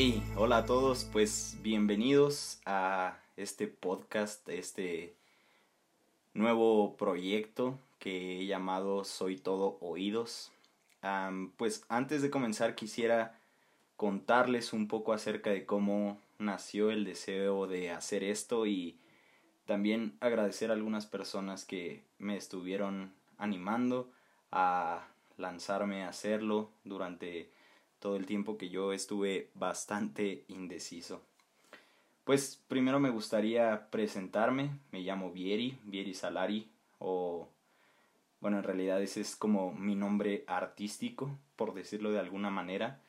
Hey, hola a todos, pues bienvenidos a este podcast, este nuevo proyecto que he llamado Soy Todo Oídos. pues antes de comenzar quisiera contarles un poco acerca de cómo nació el deseo de hacer esto y también agradecer a algunas personas que me estuvieron animando a lanzarme a hacerlo durante todo el tiempo que yo estuve bastante indeciso. Pues primero me gustaría presentarme, me llamo Vieri, Vieri Salari, o bueno, en realidad ese es como mi nombre artístico, por decirlo de alguna manera.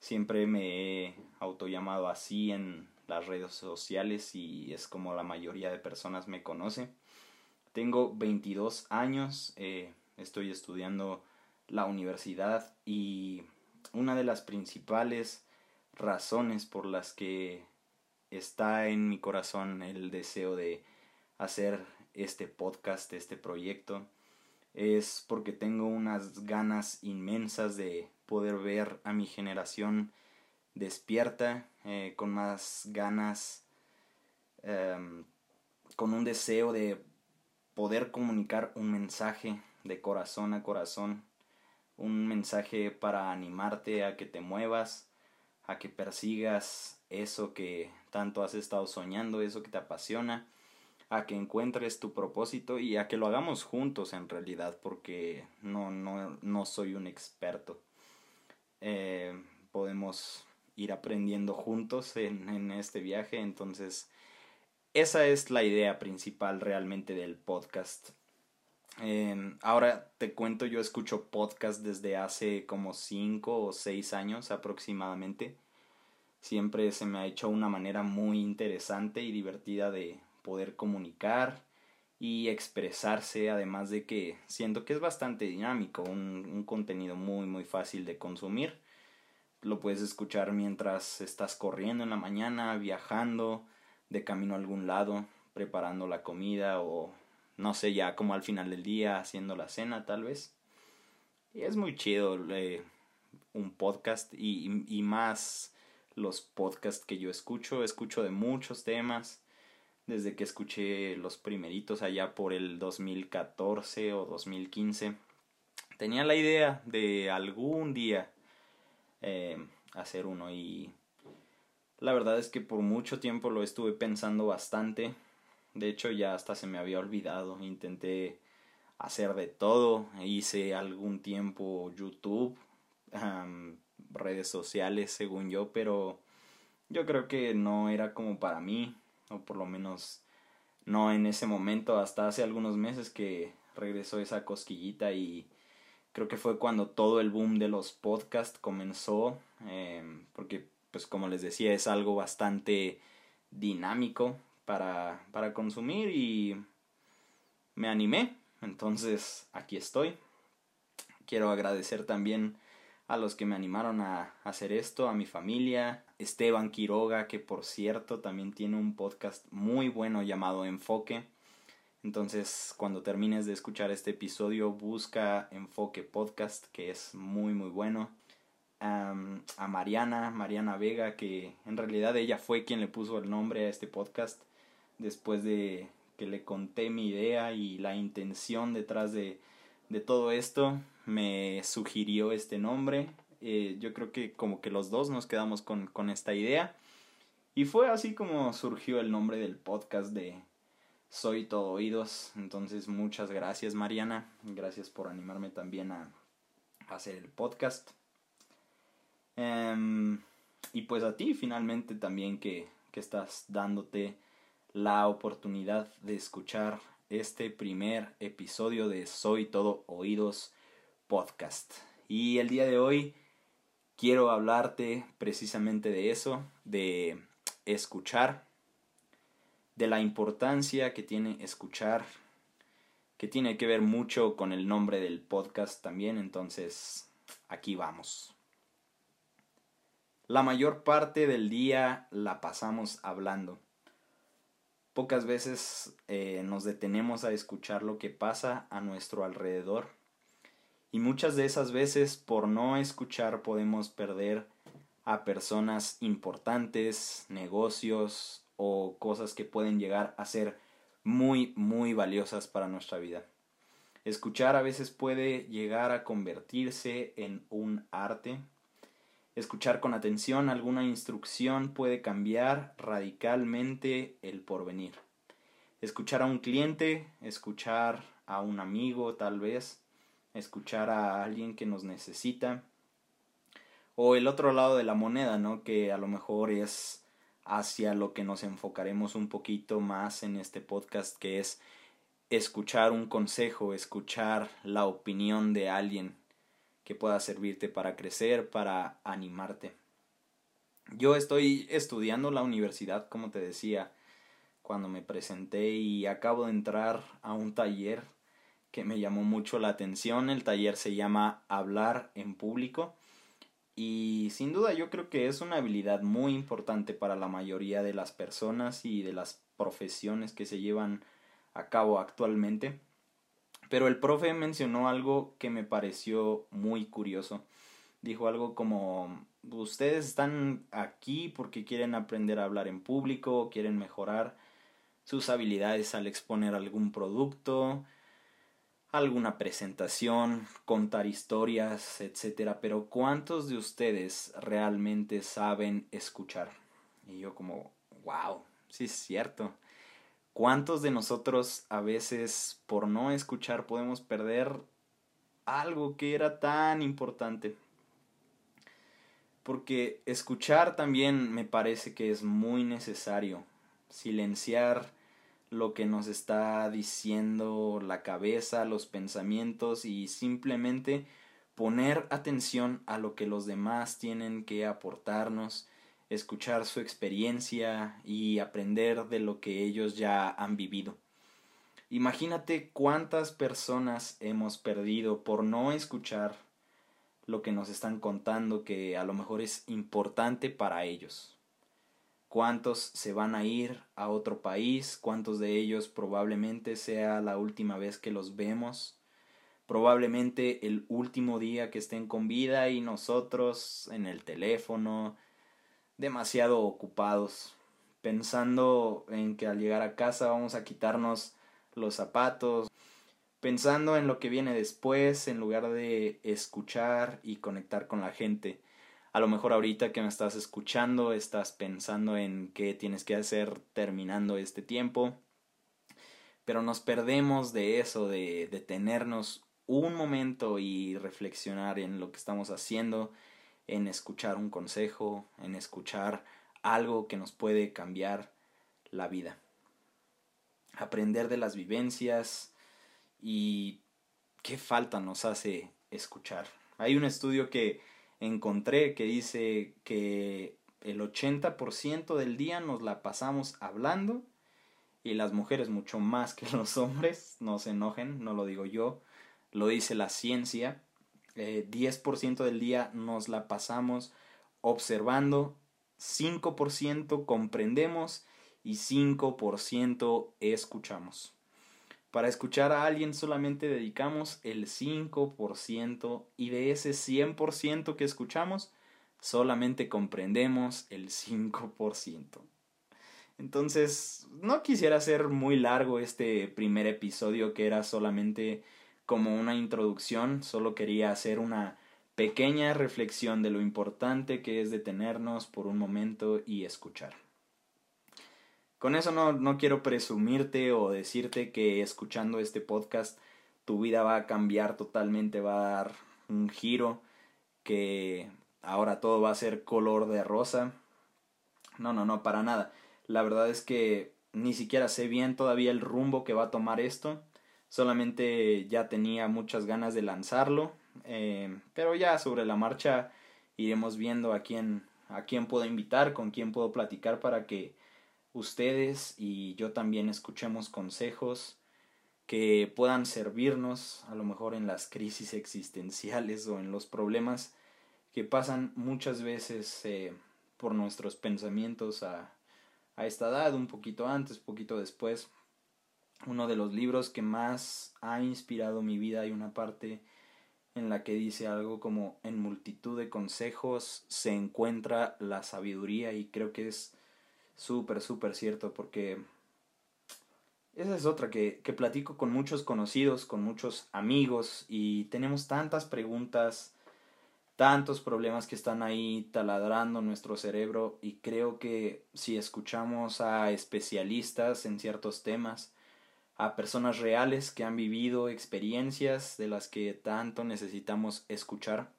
Siempre me he autollamado así en las redes sociales y es como la mayoría de personas me conoce. Tengo 22 años, eh, estoy estudiando la universidad y una de las principales razones por las que está en mi corazón el deseo de hacer este podcast, este proyecto, es porque tengo unas ganas inmensas de poder ver a mi generación despierta, eh, con más ganas, em, con un deseo de poder comunicar un mensaje de corazón a corazón un mensaje para animarte a que te muevas, a que persigas eso que tanto has estado soñando, eso que te apasiona, a que encuentres tu propósito y a que lo hagamos juntos en realidad, porque no, no, no soy un experto. Eh, podemos ir aprendiendo juntos en, en este viaje, entonces esa es la idea principal realmente del podcast. Em, ahora te cuento, yo escucho podcast desde hace como 5 o 6 años aproximadamente. Siempre se me ha hecho una manera muy interesante y divertida de poder comunicar y expresarse, además de que siento que es bastante dinámico, un, un contenido muy muy fácil de consumir. Lo puedes escuchar mientras estás corriendo en la mañana, viajando, de camino a algún lado, preparando la comida o no sé, ya como al final del día haciendo la cena tal vez. Y es muy chido eh, un podcast y, y, más los podcasts que yo escucho. Escucho de muchos temas. Desde que escuché los primeritos allá por el 2014 o 2015. Tenía la idea de algún día eh, hacer uno y la verdad es que por mucho tiempo lo estuve pensando bastante de hecho, ya hasta se me había olvidado. Intenté hacer de todo. Hice algún tiempo YouTube, redes sociales, según yo, pero yo creo que no era como para mí, o por lo menos no en ese momento, hasta hace algunos meses que regresó esa cosquillita y creo que fue cuando todo el boom de los podcasts comenzó, em, porque pues como les decía es algo bastante dinámico, para, para consumir y me animé. Entonces aquí estoy. Quiero agradecer también a los que me animaron a hacer esto, a mi familia, Esteban Quiroga, que por cierto también tiene un podcast muy bueno llamado Enfoque. Entonces, cuando termines de escuchar este episodio, busca Enfoque Podcast, que es muy, muy bueno a Mariana, Mariana Vega, que en realidad ella fue quien le puso el nombre a este podcast después de que le conté mi idea y la intención detrás de, de todo esto, me sugirió este nombre. Eh, yo creo que como que los dos nos quedamos con, con esta idea. Y fue así como surgió el nombre del podcast de Soy Todo Oídos. Entonces muchas gracias Mariana. Gracias por animarme también a hacer el podcast. Em, y pues a ti finalmente también que, que estás dándote la oportunidad de escuchar este primer episodio de Soy Todo Oídos podcast. Y el día de hoy quiero hablarte precisamente de eso, de escuchar, de la importancia que tiene escuchar, que tiene que ver mucho con el nombre del podcast también, entonces aquí vamos. La mayor parte del día la pasamos hablando. Pocas veces eh, nos detenemos a escuchar lo que pasa a nuestro alrededor. Y muchas de esas veces por no escuchar podemos perder a personas importantes, negocios o cosas que pueden llegar a ser muy, muy valiosas para nuestra vida. Escuchar a veces puede llegar a convertirse en un arte. Escuchar con atención alguna instrucción puede cambiar radicalmente el porvenir. Escuchar a un cliente, escuchar a un amigo tal vez, escuchar a alguien que nos necesita. O el otro lado de la moneda, ¿no? Que a lo mejor es hacia lo que nos enfocaremos un poquito más en este podcast, que es escuchar un consejo, escuchar la opinión de alguien que pueda servirte para crecer, para animarte. Yo estoy estudiando la universidad, como te decía, cuando me presenté y acabo de entrar a un taller que me llamó mucho la atención. El taller se llama Hablar en público y sin duda yo creo que es una habilidad muy importante para la mayoría de las personas y de las profesiones que se llevan a cabo actualmente. Pero el profe mencionó algo que me pareció muy curioso. Dijo algo como, ustedes están aquí porque quieren aprender a hablar en público, quieren mejorar sus habilidades al exponer algún producto, alguna presentación, contar historias, etcétera, pero ¿cuántos de ustedes realmente saben escuchar? Y yo como, wow, sí es cierto. ¿Cuántos de nosotros a veces por no escuchar podemos perder algo que era tan importante? Porque escuchar también me parece que es muy necesario. Silenciar lo que nos está diciendo la cabeza, los pensamientos y simplemente poner atención a lo que los demás tienen que aportarnos, escuchar su experiencia y aprender de lo que ellos ya han vivido. Imagínate cuántas personas hemos perdido por no escuchar lo que nos están contando que a lo mejor es importante para ellos. Cuántos se van a ir a otro país, cuántos de ellos probablemente sea la última vez que los vemos, probablemente el último día que estén con vida y nosotros en el teléfono, demasiado ocupados, pensando en que al llegar a casa vamos a quitarnos los zapatos, pensando en lo que viene después en lugar de escuchar y conectar con la gente. A lo mejor ahorita que me estás escuchando estás pensando en qué tienes que hacer terminando este tiempo, pero nos perdemos de eso, de detenernos un momento y reflexionar en lo que estamos haciendo, en escuchar un consejo, en escuchar algo que nos puede cambiar la vida. Aprender de las vivencias y qué falta nos hace escuchar. Hay un estudio que encontré que dice que el 80% del día nos la pasamos hablando y las mujeres mucho más que los hombres, no se enojen, no lo digo yo, lo dice la ciencia, 10% eh, del día nos la pasamos observando, 5% comprendemos y 5% escuchamos. Para escuchar a alguien solamente dedicamos el 5% y de ese 100% que escuchamos solamente comprendemos el 5%. Entonces, no quisiera hacer muy largo este primer episodio que era solamente como una introducción, solo quería hacer una pequeña reflexión de lo importante que es detenernos por un momento y escuchar. Con eso no, no quiero presumirte o decirte que escuchando este podcast tu vida va a cambiar totalmente, va a dar un giro, que ahora todo va a ser color de rosa. No, no, no, para nada. La verdad es que ni siquiera sé bien todavía el rumbo que va a tomar esto. Solamente ya tenía muchas ganas de lanzarlo. Eh, pero ya sobre la marcha iremos viendo a quién, a quién puedo invitar, con quién puedo platicar para que ustedes y yo también escuchemos consejos que puedan servirnos a lo mejor en las crisis existenciales o en los problemas que pasan muchas veces eh, por nuestros pensamientos a, a esta edad, un poquito antes, poquito después. Uno de los libros que más ha inspirado mi vida. Y una parte en la que dice algo como en multitud de consejos se encuentra la sabiduría y creo que es súper, súper cierto porque esa es otra que, que platico con muchos conocidos, con muchos amigos y tenemos tantas preguntas, tantos problemas que están ahí taladrando nuestro cerebro y creo que si escuchamos a especialistas en ciertos temas, a personas reales que han vivido experiencias de las que tanto necesitamos escuchar.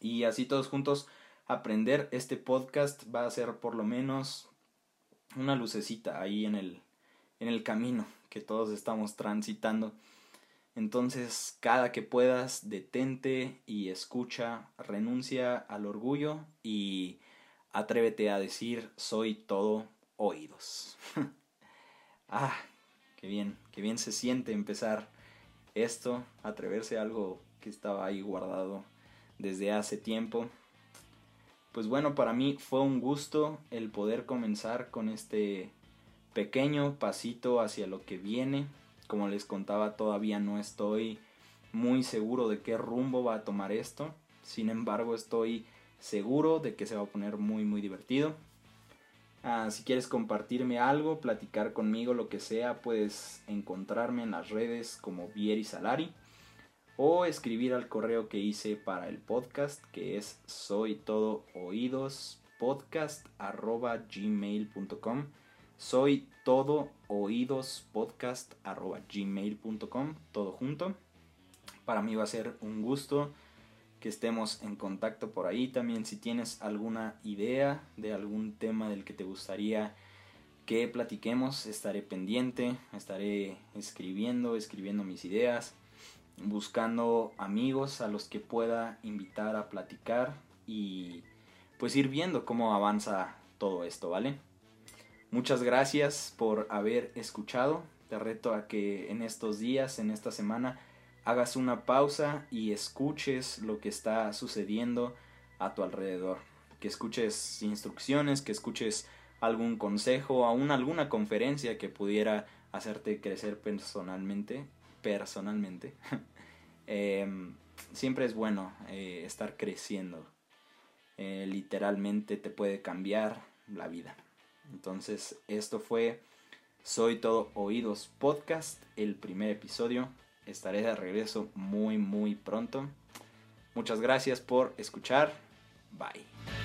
Y así todos juntos aprender este podcast va a ser por lo menos una lucecita ahí en el, en el camino que todos estamos transitando. Entonces, cada que puedas, detente y escucha, renuncia al orgullo y atrévete a decir soy todo oídos. ah, Qué bien, qué bien se siente empezar esto, atreverse a algo que estaba ahí guardado desde hace tiempo. Pues bueno, para mí fue un gusto el poder comenzar con este pequeño pasito hacia lo que viene. Como les contaba, todavía no estoy muy seguro de qué rumbo va a tomar esto. Sin embargo, estoy seguro de que se va a poner muy muy divertido. Ah, si quieres compartirme algo, platicar conmigo, lo que sea, puedes encontrarme en las redes como Vieri Salari o escribir al correo que hice para el podcast que es soy todo oídos podcast arroba gmail.com soy todo oídos podcast arroba gmail.com todo junto. Para mí va a ser un gusto que estemos en contacto por ahí. También si tienes alguna idea de algún tema del que te gustaría que platiquemos, estaré pendiente, estaré escribiendo, escribiendo mis ideas, buscando amigos a los que pueda invitar a platicar y pues ir viendo cómo avanza todo esto, ¿vale? Muchas gracias por haber escuchado. Te reto a que en estos días, en esta semana, hagas una pausa y escuches lo que está sucediendo a tu alrededor. Que escuches instrucciones, que escuches algún consejo, aún alguna conferencia que pudiera hacerte crecer personalmente. Personalmente. Em, siempre es bueno eh, estar creciendo. Eh, literalmente te puede cambiar la vida. Entonces, esto fue Soy Todo Oídos Podcast, el primer episodio. Estaré de regreso muy muy pronto. Muchas gracias por escuchar. Bye.